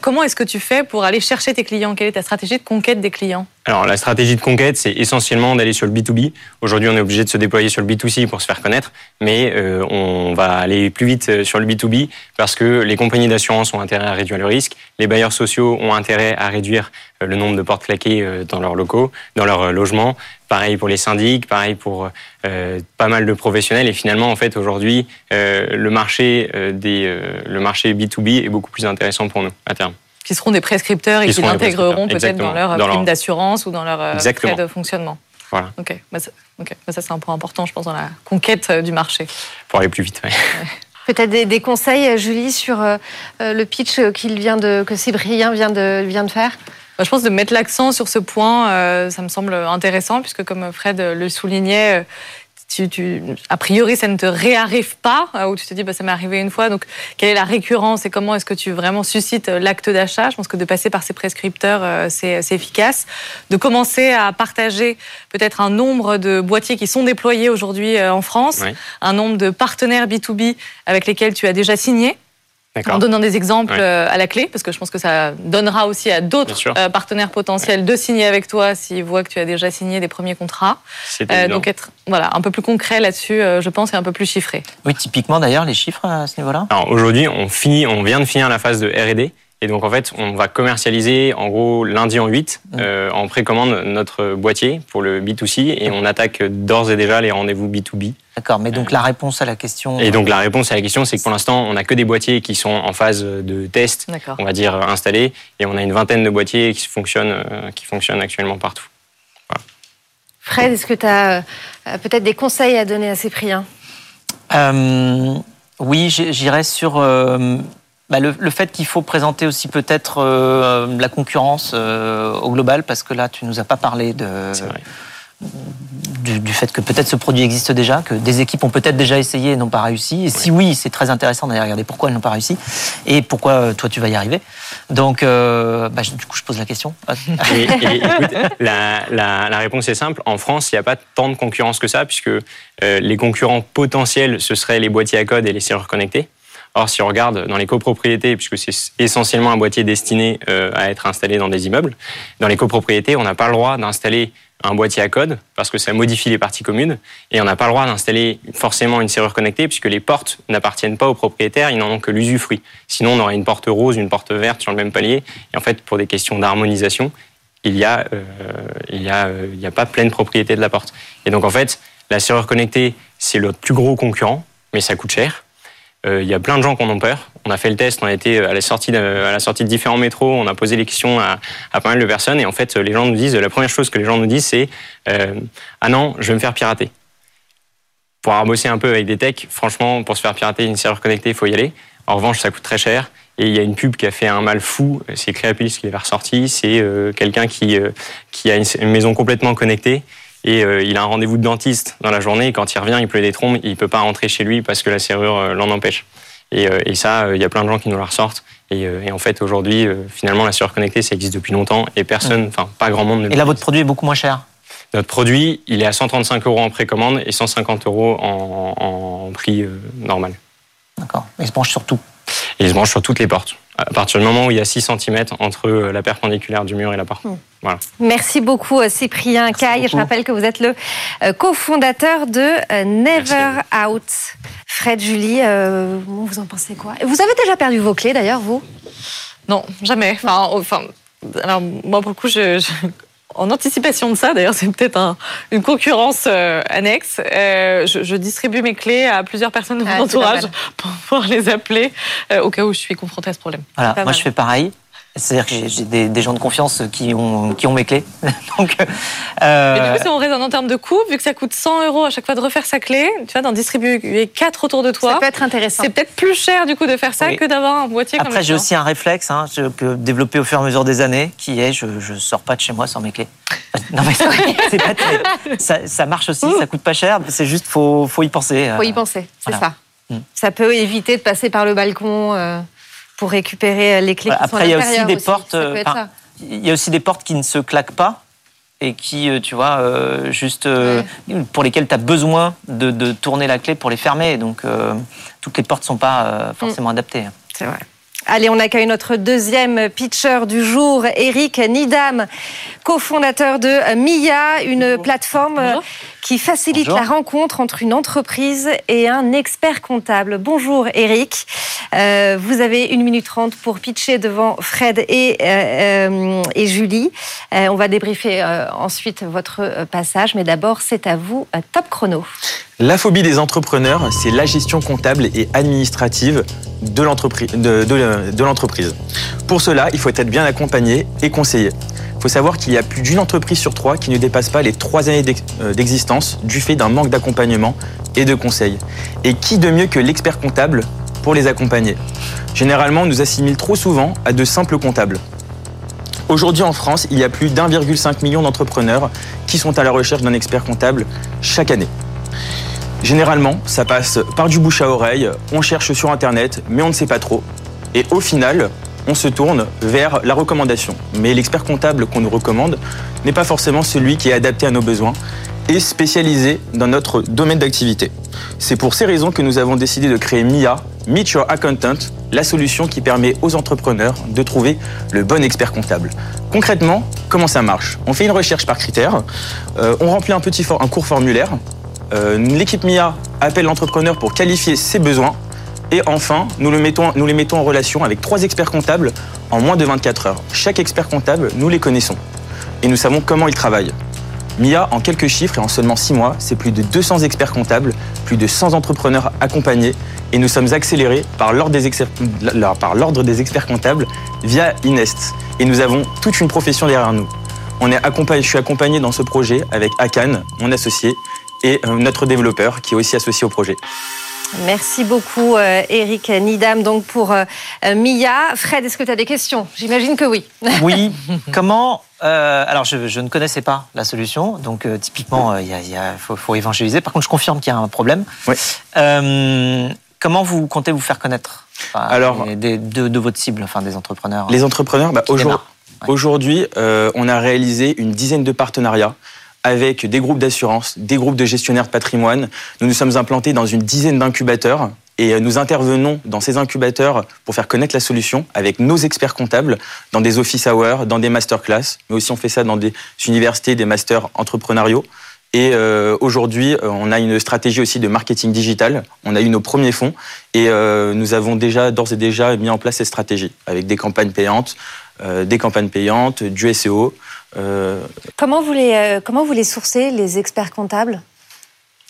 comment est-ce que tu fais pour aller chercher tes clients? Quelle est ta stratégie de conquête des clients? Alors la stratégie de conquête, c'est essentiellement d'aller sur le B2B. Aujourd'hui, on est obligé de se déployer sur le B2C pour se faire connaître, mais on va aller plus vite sur le B2B parce que les compagnies d'assurance ont intérêt à réduire le risque, les bailleurs sociaux ont intérêt à réduire le nombre de portes claquées euh, dans leurs locaux, dans leur euh, logement. Pareil pour les syndics, pareil pour euh, pas mal de professionnels. Et finalement, en fait, aujourd'hui, le marché des le marché B2B est beaucoup plus intéressant pour nous à terme qui seront des prescripteurs et qui, l'intégreront peut-être dans leur prime d'assurance ou dans leur frais de fonctionnement. Voilà. Ok, bah, ça, bah, ça c'est un point important, je pense, dans la conquête du marché. Pour aller plus vite, oui. Peut-être des, conseils, Julie, sur le pitch qu'il vient de, que Cyprien vient de, vient de faire? Je pense de mettre l'accent sur ce point, ça me semble intéressant, puisque comme Fred le soulignait, tu, a priori, ça ne te réarrive pas, euh, ou tu te dis, bah, ça m'est arrivé une fois. Donc, quelle est la récurrence et comment est-ce que tu vraiment suscites euh, l'acte d'achat? Je pense que de passer par ces prescripteurs, euh, c'est efficace. De commencer à partager peut-être un nombre de boîtiers qui sont déployés aujourd'hui en France, un nombre de partenaires B2B avec lesquels tu as déjà signé en donnant des exemples euh, à la clé, parce que je pense que ça donnera aussi à d'autres euh, partenaires potentiels de signer avec toi s'ils voient que tu as déjà signé des premiers contrats. Euh, donc être voilà, un peu plus concret là-dessus, je pense, et un peu plus chiffré. Oui, typiquement d'ailleurs, les chiffres à ce niveau-là? Aujourd'hui, on, finit, on vient de finir la phase de RD. Et donc en fait, on va commercialiser en gros lundi en 8 mmh. en précommande notre boîtier pour le B2C et on attaque d'ores et déjà les rendez-vous B2B. D'accord, mais donc la réponse à la question. Et donc la réponse à la question, c'est que pour l'instant, on n'a que des boîtiers qui sont en phase de test, on va dire installés, et on a une vingtaine de boîtiers qui fonctionnent, euh, qui fonctionnent actuellement partout. Fred, est-ce que tu as euh, peut-être des conseils à donner à Cyprien euh, Oui, j'irais sur bah, le, fait qu'il faut présenter aussi peut-être la concurrence au global, parce que là, tu nous as pas parlé de du, fait que peut-être ce produit existe déjà, que des équipes ont peut-être déjà essayé et n'ont pas réussi. Et si oui, c'est très intéressant d'aller regarder pourquoi elles n'ont pas réussi et pourquoi euh, toi tu vas y arriver. Donc, euh, bah, du coup, je pose la question. la, réponse est simple. En France, il n'y a pas tant de concurrence que ça, puisque euh, les concurrents potentiels, ce seraient les boîtiers à code et les serrures connectés. Or, si on regarde dans les copropriétés, puisque c'est essentiellement un boîtier destiné à être installé dans des immeubles, dans les copropriétés, on n'a pas le droit d'installer un boîtier à code parce que ça modifie les parties communes et on n'a pas le droit d'installer forcément une serrure connectée puisque les portes n'appartiennent pas aux propriétaires, ils n'en ont que l'usufruit. Sinon, on aurait une porte rose, une porte verte sur le même palier. Et en fait, pour des questions d'harmonisation, il y a, euh, il a, euh, a pas pleine propriété de la porte. Et donc, en fait, la serrure connectée, c'est le plus gros concurrent, mais ça coûte cher. Euh, il y a plein de gens qui en peur. On a fait le test, on a été à la sortie de, à la sortie de différents métros, on a posé les questions à, à, pas mal de personnes et en fait les gens nous disent, la première chose que les gens nous disent c'est euh, ah non, je vais me faire pirater. Pour avoir bossé un peu avec des techs, franchement, pour se faire pirater une serveur connectée, il faut y aller. En revanche, ça coûte très cher. Et il y a une pub qui a fait un mal fou, c'est Créapilis qui l'avait ressorti, c'est euh, quelqu'un qui, euh, qui a une maison complètement connectée et euh, il a un rendez-vous de dentiste dans la journée. Et quand il revient, il pleut des trombes, il peut pas rentrer chez lui parce que la serrure euh, l'en empêche. Et, euh, et ça, il y a plein de gens qui nous la ressortent. Et, et en fait, aujourd'hui, finalement, la serrure connectée, ça existe depuis longtemps et personne, enfin, pas grand monde. Ne et là, votre produit est beaucoup moins cher? Notre produit, il est à 135 euros en précommande et 150 euros en, en prix normal. D'accord. Il se branche sur tout? Et il se branche sur toutes les portes à partir du moment où il y a 6 cm entre euh, la perpendiculaire du mur et la porte. Hmm. Voilà. Merci beaucoup euh, Cyprien Caille. Je rappelle que vous êtes le euh, cofondateur de Never Out. Fred, Julie, vous en pensez quoi? Vous avez déjà perdu vos clés d'ailleurs, vous? Non, jamais. Enfin, enfin, alors moi pour le coup, je, en anticipation de ça, d'ailleurs, c'est peut-être une concurrence euh, annexe. Euh, je, distribue mes clés à plusieurs personnes de mon ah, entourage pour pouvoir les appeler euh, au cas où je suis confrontée à ce problème. Voilà, moi je fais pareil. C'est-à-dire que j'ai des, gens de confiance qui ont, qui ont mes clés. Donc, euh... Mais du coup, si on raisonne en termes de coût, vu que ça coûte 100 euros à chaque fois de refaire sa clé, tu vois, d'en distribuer quatre autour de toi. Ça peut être intéressant. C'est peut-être plus cher du coup de faire ça que d'avoir un boîtier Après, j'ai aussi un réflexe hein, que développé au fur et à mesure des années, qui est je, je sors pas de chez moi sans mes clés. non mais c'est pas ça, ça, marche aussi, ça coûte pas cher. C'est juste faut faut y penser. Faut y penser, c'est ça. Mm. Ça peut éviter de passer par le balcon. Euh pour récupérer euh, les clés qui Après, sont il y a aussi des portes. il y a aussi des portes qui ne se claquent pas et qui, euh, tu vois, euh, juste pour lesquelles tu as besoin de, tourner la clé pour les fermer. Donc, toutes les portes ne sont pas forcément mm. adaptées. C'est vrai. Allez, on accueille notre deuxième pitcher du jour, Eric Nidam, cofondateur de MIA, une plateforme qui facilite la rencontre entre une entreprise et un expert comptable. Bonjour Eric, euh, vous avez une minute trente pour pitcher devant Fred et, euh, euh, et Julie. on va débriefer ensuite votre passage, mais d'abord c'est à vous, top chrono. La phobie des entrepreneurs, c'est la gestion comptable et administrative de l'entreprise. Pour cela, il faut être bien accompagné et conseillé. Il faut savoir qu'il y a plus d'une entreprise sur trois qui ne dépasse pas les trois années euh, d'existence du fait d'un manque d'accompagnement et de conseils. Et qui de mieux que l'expert comptable pour les accompagner? Généralement, on nous assimile trop souvent à de simples comptables. Aujourd'hui en France, il y a plus d'1,5 million d'entrepreneurs qui sont à la recherche d'un expert comptable chaque année. Généralement, ça passe par du bouche à oreille, on cherche sur Internet, mais on ne sait pas trop. Et au final, on se tourne vers la recommandation. Mais l'expert comptable qu'on nous recommande n'est pas forcément celui qui est adapté à nos besoins et spécialisé dans notre domaine d'activité. C'est pour ces raisons que nous avons décidé de créer MIA, Meet Your Accountant, la solution qui permet aux entrepreneurs de trouver le bon expert comptable. Concrètement, comment ça marche? On fait une recherche par critères, euh, on remplit un petit un court formulaire, euh, l'équipe MIA appelle l'entrepreneur pour qualifier ses besoins et enfin, nous, les mettons en relation avec trois experts comptables en moins de 24 heures. Chaque expert comptable, nous les connaissons et nous savons comment ils travaillent. MIA, en quelques chiffres et en seulement 6 mois, c'est plus de 200 experts comptables, plus de 100 entrepreneurs accompagnés et nous sommes accélérés par l'ordre des, experts comptables via Inest. Et nous avons toute une profession derrière nous. On est je suis accompagné dans ce projet avec Akan, mon associé, et euh, notre développeur qui est aussi associé au projet. Merci beaucoup, euh, Eric Nidam, donc pour euh, Mia. Fred, est-ce que tu as des questions? J'imagine que oui. Oui. Comment alors, je, ne connaissais pas la solution, donc typiquement, il faut, évangéliser. Par contre, je confirme qu'il y a un problème. Oui. comment vous comptez vous faire connaître alors, de, votre cible, enfin des entrepreneurs Les entrepreneurs, bah, aujourd'hui, on a réalisé une dizaine de partenariats avec des groupes d'assurance, des groupes de gestionnaires de patrimoine. Nous nous sommes implantés dans une dizaine d'incubateurs et euh, nous intervenons dans ces incubateurs pour faire connaître la solution avec nos experts comptables dans des office hours, dans des masterclass, mais aussi on fait ça dans des universités, des masters entrepreneuriaux. Et euh, aujourd'hui, euh, on a une stratégie aussi de marketing digital. On a eu nos premiers fonds et nous avons déjà d'ores et déjà mis en place cette stratégie avec des campagnes payantes, des campagnes payantes, du SEO. Euh, comment, vous les, euh, comment vous les sourcez, les experts comptables?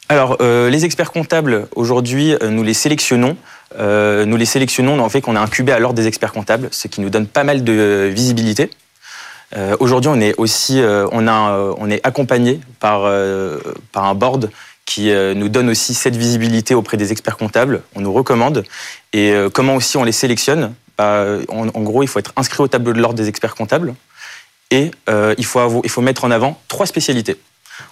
Alors, euh, les experts comptables, aujourd'hui, nous les sélectionnons. nous les sélectionnons dans le fait qu'on a incubé à l'ordre des experts comptables, ce qui nous donne pas mal de visibilité. aujourd'hui, on est aussi, on, a, on est accompagné par, par un board qui nous donne aussi cette visibilité auprès des experts comptables. On nous recommande. Et comment aussi on les sélectionne? Bah, en, gros, il faut être inscrit au tableau de l'ordre des experts comptables. Et euh, il, faut il faut mettre en avant trois spécialités.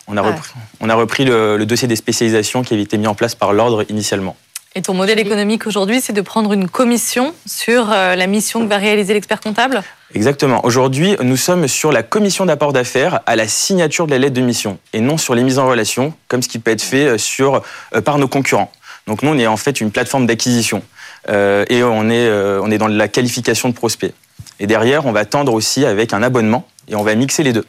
On a, repris, on a repris le, dossier des spécialisations qui avait été mis en place par l'ordre initialement. Et ton modèle économique aujourd'hui, c'est de prendre une commission sur euh, la mission que va réaliser l'expert comptable? Exactement. Aujourd'hui, nous sommes sur la commission d'apport d'affaires à la signature de la lettre de mission et non sur les mises en relation, comme ce qui peut être fait euh, sur, par nos concurrents. Donc nous, on est en fait une plateforme d'acquisition et on est, on est dans la qualification de prospects. Et derrière, on va tendre aussi avec un abonnement et on va mixer les deux.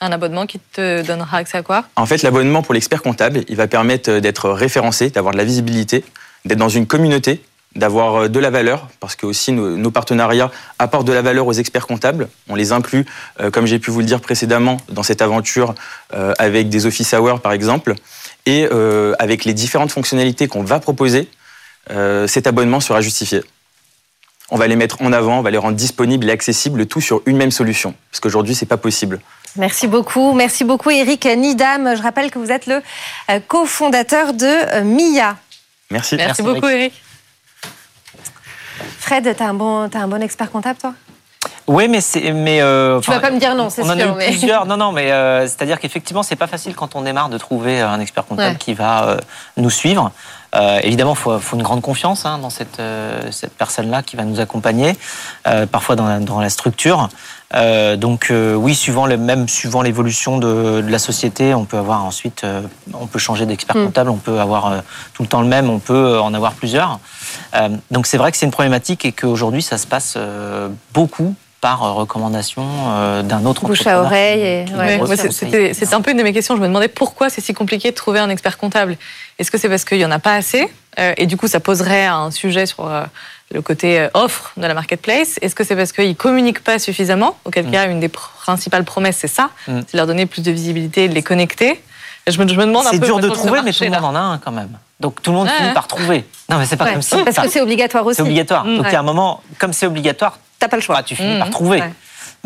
Un abonnement qui te donnera accès à quoi? En fait, l'abonnement pour l'expert comptable, il va permettre d'être référencé, d'avoir de la visibilité, d'être dans une communauté, d'avoir euh, de la valeur, parce que aussi nos, partenariats apportent de la valeur aux experts comptables. On les inclut, euh, comme j'ai pu vous le dire précédemment, dans cette aventure euh, avec des office hours par exemple, et avec les différentes fonctionnalités qu'on va proposer, cet abonnement sera justifié on va les mettre en avant, on va les rendre disponibles et accessibles, tout sur une même solution. Parce qu'aujourd'hui, c'est pas possible. Merci beaucoup. Merci beaucoup, Eric Nidam. Je rappelle que vous êtes le euh, cofondateur de euh, MIA. Merci. Merci, beaucoup, Eric. Fred, tu as, un bon, un bon expert comptable, toi? Oui, mais c'est mais euh, tu vas pas me dire non, c'est sûr. On en a eu plusieurs. Non, non, mais c'est-à-dire qu'effectivement, c'est pas facile quand on démarre de trouver un expert comptable qui va nous suivre. Euh, évidemment, il faut, faut, une grande confiance hein, dans cette, euh, cette personne-là qui va nous accompagner, euh, parfois dans la, dans la structure. donc oui, suivant le, même suivant l'évolution de, de, la société, on peut avoir ensuite, on peut changer d'expert hmm. comptable, on peut avoir tout le temps le même, on peut en avoir plusieurs. donc c'est vrai que c'est une problématique et qu'aujourd'hui ça se passe beaucoup par recommandation d'un autre Bouche à oreille. Et... C'était un peu une de mes questions. Je me demandais pourquoi c'est si compliqué de trouver un expert comptable. Est-ce que c'est parce qu'il n'y en a pas assez euh, Et du coup, ça poserait un sujet sur euh, le côté euh, offre de la marketplace? Est-ce que c'est parce qu'ils ne communiquent pas suffisamment Auquel mm. cas, une des principales promesses, c'est ça? Mm. c'est leur donner plus de visibilité, de les connecter. Je me, je me demande un peu. C'est dur de trouver, mais tout le monde en a un quand même. Donc tout le monde finit par trouver. Non, mais c'est pas comme ça. Parce que c'est obligatoire aussi. C'est obligatoire. Mm. Donc il y a un moment, comme c'est obligatoire, t'as pas le choix. tu finis par trouver.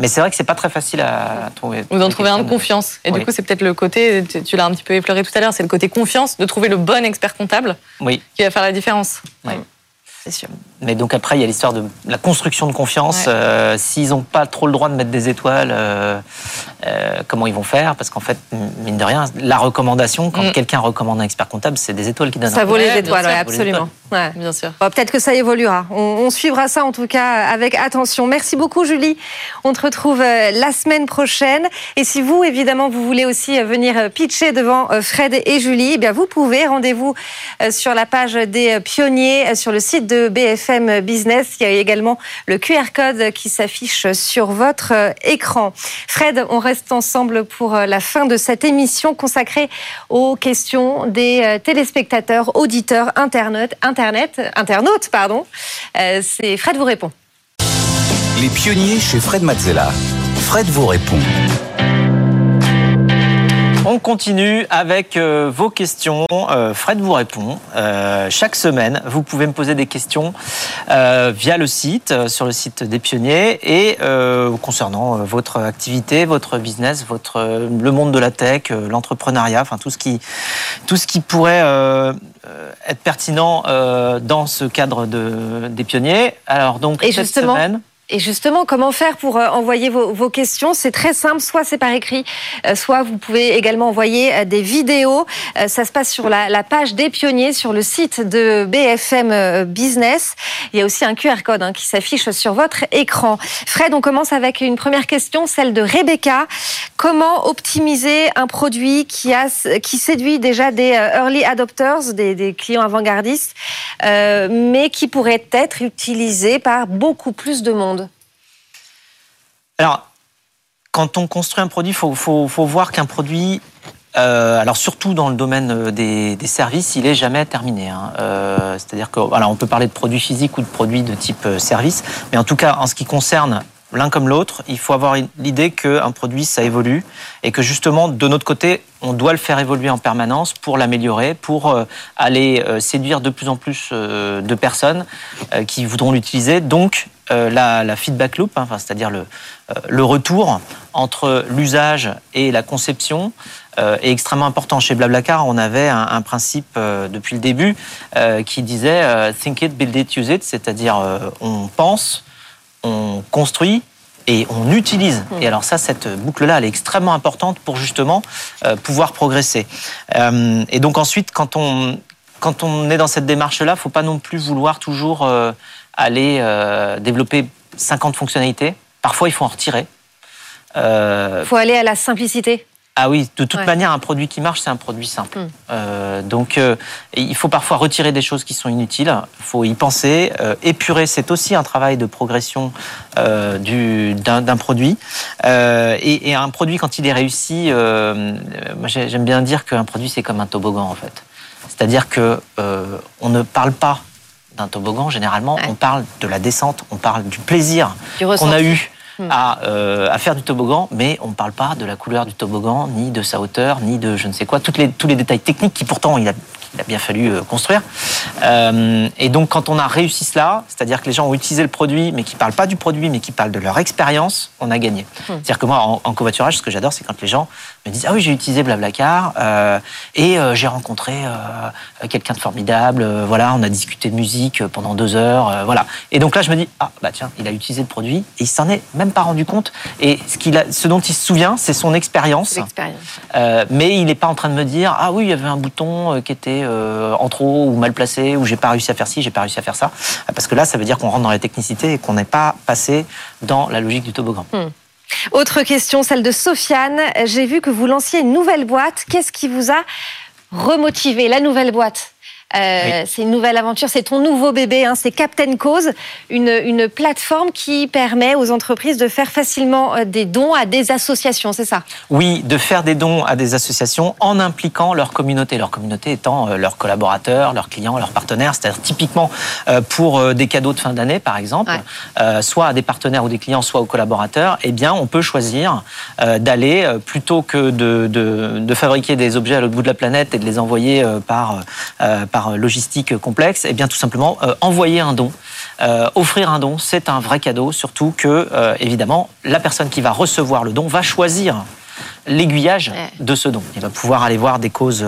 Mais c'est vrai que c'est pas très facile à trouver. Ou d'en trouver un de confiance. Et du coup, c'est peut-être le côté, tu l'as un petit peu effleuré tout à l'heure, c'est le côté confiance, de trouver le bon expert comptable oui. qui va faire la différence. C'est sûr. Mais donc après, il y a l'histoire de la construction de confiance. Ouais. Euh, S'ils n'ont pas trop le droit de mettre des étoiles, euh, euh, comment ils vont faire Parce qu'en fait, mine de rien, la recommandation, quand Mm. quelqu'un recommande un expert comptable, c'est des étoiles qui donnent. Ça vaut les étoiles, ouais, ça vaut les absolument. Ouais. Bien sûr. Bon, Peut-être que ça évoluera. On, on suivra ça en tout cas avec attention. Merci beaucoup Julie. On te retrouve euh, la semaine prochaine. Et si vous, évidemment, vous voulez aussi euh, venir pitcher devant Fred et Julie, eh bien vous pouvez. Rendez-vous sur la page des pionniers sur le site de BFM Business. Il y a également le QR code qui s'affiche sur votre écran. Fred, on reste ensemble pour euh, la fin de cette émission consacrée aux questions des euh, téléspectateurs, auditeurs, internautes, internet, internautes, pardon. Euh, C'est Fred vous répond. Les pionniers chez Fred Mazzella. Fred vous répond. On continue avec euh, vos questions. Euh, Fred vous répond. Euh, chaque semaine, vous pouvez me poser des questions via le site, sur le site des pionniers, et concernant votre activité, votre business, votre, le monde de la tech, l'entrepreneuriat, enfin tout ce qui, tout ce qui pourrait être pertinent dans ce cadre de, des pionniers. Alors donc Et cette justement, semaine. Et justement, comment faire pour euh, envoyer vos, questions? C'est très simple, soit c'est par écrit, euh, soit vous pouvez également envoyer euh, des vidéos. Ça se passe sur la, page des pionniers, sur le site de BFM Business. Il y a aussi un QR code hein, qui s'affiche sur votre écran. Fred, on commence avec une première question, celle de Rebecca. Comment optimiser un produit qui, a, qui séduit déjà des early adopters, des, clients avant-gardistes, mais qui pourrait être utilisé par beaucoup plus de monde? Alors, quand on construit un produit, il faut, voir qu'un produit, euh, alors surtout dans le domaine euh, des, services, il est jamais terminé. hein. Euh, C'est-à-dire que, voilà, on peut parler de produits physiques ou de produits de type service, mais en tout cas, en ce qui concerne l'un comme l'autre, il faut avoir l'idée qu'un produit, ça évolue et que justement, de notre côté, on doit le faire évoluer en permanence pour l'améliorer, pour aller séduire de plus en plus de personnes qui voudront l'utiliser. Donc, la, la feedback loop, hein, c'est-à-dire le, euh, le retour entre l'usage et la conception euh, est extrêmement important. Chez Blablacar, on avait un, principe euh, depuis le début euh, qui disait euh, think it, build it, use it, c'est-à-dire euh, on pense, on construit et on utilise. Et alors ça, cette boucle-là, elle est extrêmement importante pour justement euh, pouvoir progresser. Euh, et donc ensuite, quand on, quand on est dans cette démarche-là, faut pas non plus vouloir toujours euh, aller euh, développer 50 fonctionnalités. Parfois, il faut en retirer. Euh, Il faut aller à la simplicité. ah oui, de toute Ouais. manière, un produit qui marche, c'est un produit simple. Mm. Euh, donc, euh, il faut parfois retirer des choses qui sont inutiles. Il faut y penser. Euh, épurer, c'est aussi un travail de progression euh, du- d'un produit. Euh, et, et un produit, quand il est réussi, euh, euh, j'aime bien dire qu'un produit, c'est comme un toboggan, en fait. C'est-à-dire que euh, on ne parle pas d'un toboggan, généralement, Ouais. on parle de la descente, on parle du plaisir qu'on a eu Hmm. à, euh, à faire du toboggan, mais on ne parle pas de la couleur du toboggan, ni de sa hauteur, ni de je ne sais quoi, Toutes les, tous les détails techniques qui pourtant il a, il a bien fallu euh, construire. Euh, et donc quand on a réussi cela, c'est-à-dire que les gens ont utilisé le produit, mais qui ne parlent pas du produit, mais qui parlent de leur expérience, on a gagné. C'est-à-dire que moi, en, en covoiturage, ce que j'adore, c'est quand les gens me disent Ah oui, j'ai utilisé Blablacar euh, et euh, j'ai rencontré euh, quelqu'un de formidable, voilà, on a discuté de musique pendant deux heures, voilà. Et donc là, je me dis Ah bah tiens, il a utilisé le produit et il s'en est même pas rendu compte. Et ce, qu'il a, ce dont il se souvient, c'est son expérience. Mais il n'est pas en train de me dire ah oui il y avait un bouton qui était euh, en trop ou mal placé ou j'ai pas réussi à faire ci j'ai pas réussi à faire ça Euh, parce que là ça veut dire qu'on rentre dans la technicité et qu'on n'est pas passé dans la logique du toboggan. Autre question, celle de Sofiane. J'ai vu que vous lanciez une nouvelle boîte. Qu'est-ce qui vous a remotivé? La nouvelle boîte? Euh, C'est une nouvelle aventure, c'est ton nouveau bébé, hein, c'est Captain Cause, une, une plateforme qui permet aux entreprises de faire facilement euh, des dons à des associations, c'est ça? Oui, de faire des dons à des associations en impliquant leur communauté. Leur communauté étant euh, leurs collaborateurs, leurs clients, leurs partenaires. C'est-à-dire typiquement pour des cadeaux de fin d'année, par exemple, Ouais. euh, soit à des partenaires ou des clients, soit aux collaborateurs, eh bien, on peut choisir d'aller, plutôt que de, de, de fabriquer des objets à l'autre bout de la planète et de les envoyer par, par logistique complexe, eh bien, tout simplement, euh, envoyer un don. Euh, offrir un don, c'est un vrai cadeau, surtout que, euh, évidemment, la personne qui va recevoir le don va choisir l'aiguillage de ce don. Il va pouvoir aller voir des causes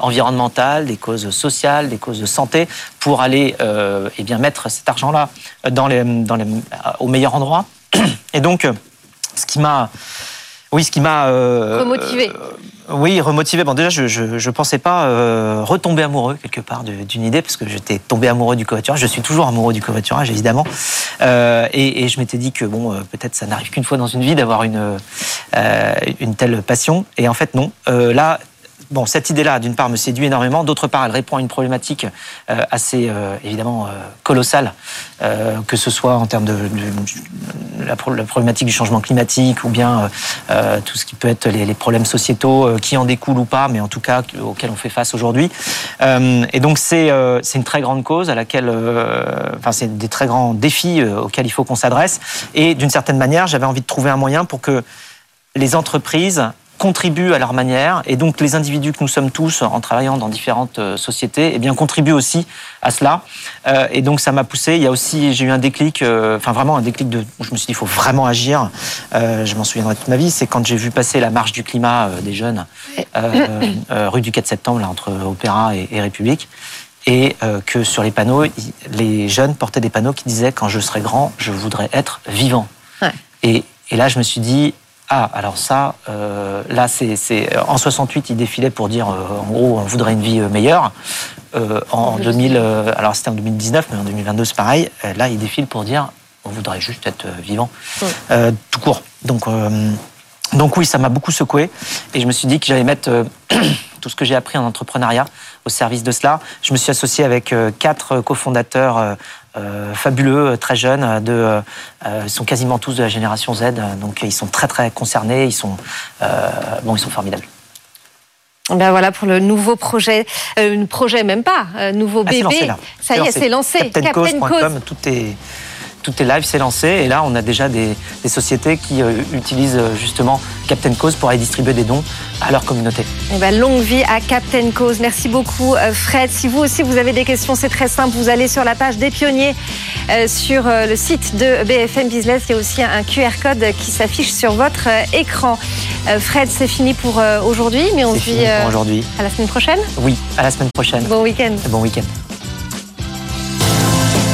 environnementales, des causes sociales, des causes de santé, pour aller eh bien, mettre cet argent-là dans les, dans les, au meilleur endroit. Et donc, ce qui m'a oui, ce qui m'a remotivé. Oui, remotivé. Bon, déjà, je ne pensais pas euh, retomber amoureux quelque part d'une idée, parce que j'étais tombé amoureux du covoiturage. Je suis toujours amoureux du covoiturage, évidemment. Euh, et, et, je m'étais dit que bon, euh, peut-être ça n'arrive qu'une fois dans une vie d'avoir une, euh, une telle passion. Et en fait, non. Euh, là, bon, cette idée-là, d'une part, me séduit énormément. D'autre part, elle répond à une problématique euh, assez, euh, évidemment, euh, colossale, que ce soit en termes de, la, problématique du changement climatique ou bien tout ce qui peut être les, les problèmes sociétaux qui en découlent ou pas, mais en tout cas auxquels on fait face aujourd'hui. et donc, c'est une très grande cause à laquelle, enfin, c'est des très grands défis auxquels il faut qu'on s'adresse. Et d'une certaine manière, j'avais envie de trouver un moyen pour que les entreprises contribuent à leur manière, et donc les individus que nous sommes tous en travaillant dans différentes euh, sociétés, eh bien contribuent aussi à cela. Euh, et donc ça m'a poussé. Il y a aussi, j'ai eu un déclic, euh, enfin vraiment un déclic de, je me suis dit, il faut vraiment agir. je m'en souviendrai toute ma vie. C'est quand j'ai vu passer la marche du climat des jeunes rue du 4 septembre, là, entre Opéra et, République et que sur les panneaux, les jeunes portaient des panneaux qui disaient quand je serai grand, je voudrais être vivant. Ouais. Et, et, là, je me suis dit, ah, alors ça, euh, là, c'est en 68, il défilait pour dire, euh, en gros, on voudrait une vie euh, meilleure. en 2000, alors c'était en 2019, mais en 2022, c'est pareil. là, il défile pour dire, on voudrait juste être vivant, tout court. Donc, donc oui, ça m'a beaucoup secoué, et je me suis dit que j'allais mettre tout ce que j'ai appris en entrepreneuriat au service de cela. Je me suis associé avec quatre cofondateurs euh, fabuleux, très jeunes, de, euh, ils sont quasiment tous de la génération Z, donc ils sont très très concernés, ils sont, euh, bon, ils sont formidables. Ben voilà pour le nouveau projet, euh, projet même pas, nouveau bébé. Ah, Ça y est, c'est lancé. CaptainCause.com, tout est tout est live, c'est lancé. Et là, on a déjà des, sociétés qui euh, utilisent euh, justement Captain Cause pour aller distribuer des dons à leur communauté. Et eh ben, longue vie à Captain Cause. Merci beaucoup, euh, Fred. Si vous aussi vous avez des questions, c'est très simple. Vous allez sur la page des pionniers sur le site de BFM Business. Il y a aussi un QR code qui s'affiche sur votre écran. Fred, c'est fini pour aujourd'hui, mais on se dit aujourd'hui. à la semaine prochaine. Oui, à la semaine prochaine. Bon week-end. Bon week-end.